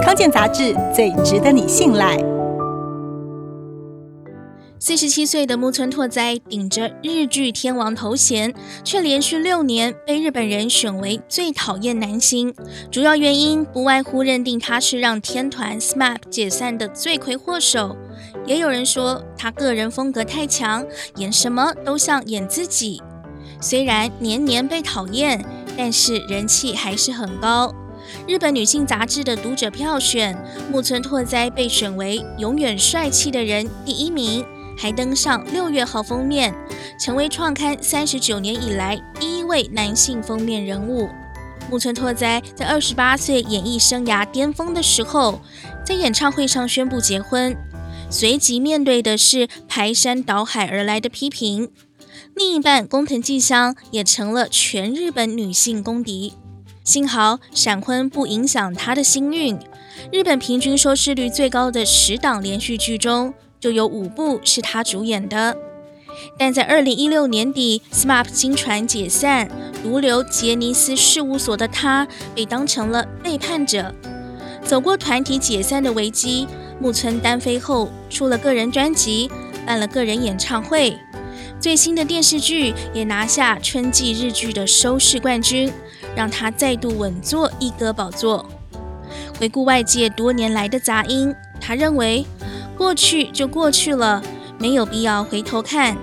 康健杂志最值得你信赖。四十七岁的木村拓哉顶着日剧天王头衔，却连续六年被日本人选为最讨厌男星。主要原因不外乎认定他是让天团 SMAP 解散的罪魁祸首。也有人说他个人风格太强，演什么都像演自己。虽然年年被讨厌，但是人气还是很高。日本女性杂志的读者票选，木村拓哉被选为永远帅气的人第一名。还登上六月号封面，成为创刊三十九年以来第一位男性封面人物。木村拓哉在二十八岁演艺生涯巅峰的时候，在演唱会上宣布结婚，随即面对的是排山倒海而来的批评。另一半工藤静香也成了全日本女性公敌。幸好闪婚不影响他的星运，日本平均收视率最高的十档连续剧中，就有五部是他主演的，但在二零一六年底，SMAP 经传解散，独留杰尼斯事务所的他被当成了背叛者。走过团体解散的危机，木村单飞后出了个人专辑，办了个人演唱会，最新的电视剧也拿下春季日剧的收视冠军，让他再度稳坐一哥宝座。回顾外界多年来的杂音，他认为。过去就过去了，没有必要回头看。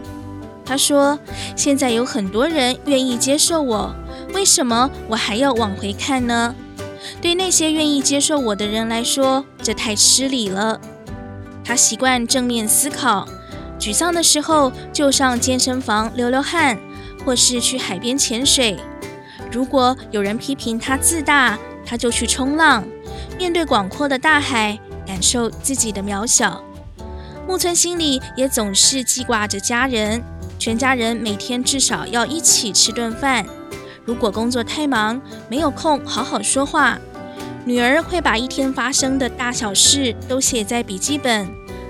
他说：“现在有很多人愿意接受我，为什么我还要往回看呢？对那些愿意接受我的人来说，这太失礼了。”他习惯正面思考，沮丧的时候就上健身房流流汗，或是去海边潜水。如果有人批评他自大，他就去冲浪，面对广阔的大海，感受自己的渺小。木村心里也总是记挂着家人，全家人每天至少要一起吃顿饭。如果工作太忙，没有空好好说话，女儿会把一天发生的大小事都写在笔记本，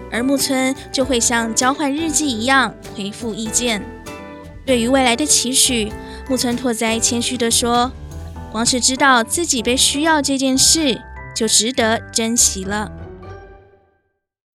而木村就会像交换日记一样回复意见。对于未来的期许，木村拓哉谦虚地说：“光是知道自己被需要这件事，就值得珍惜了。”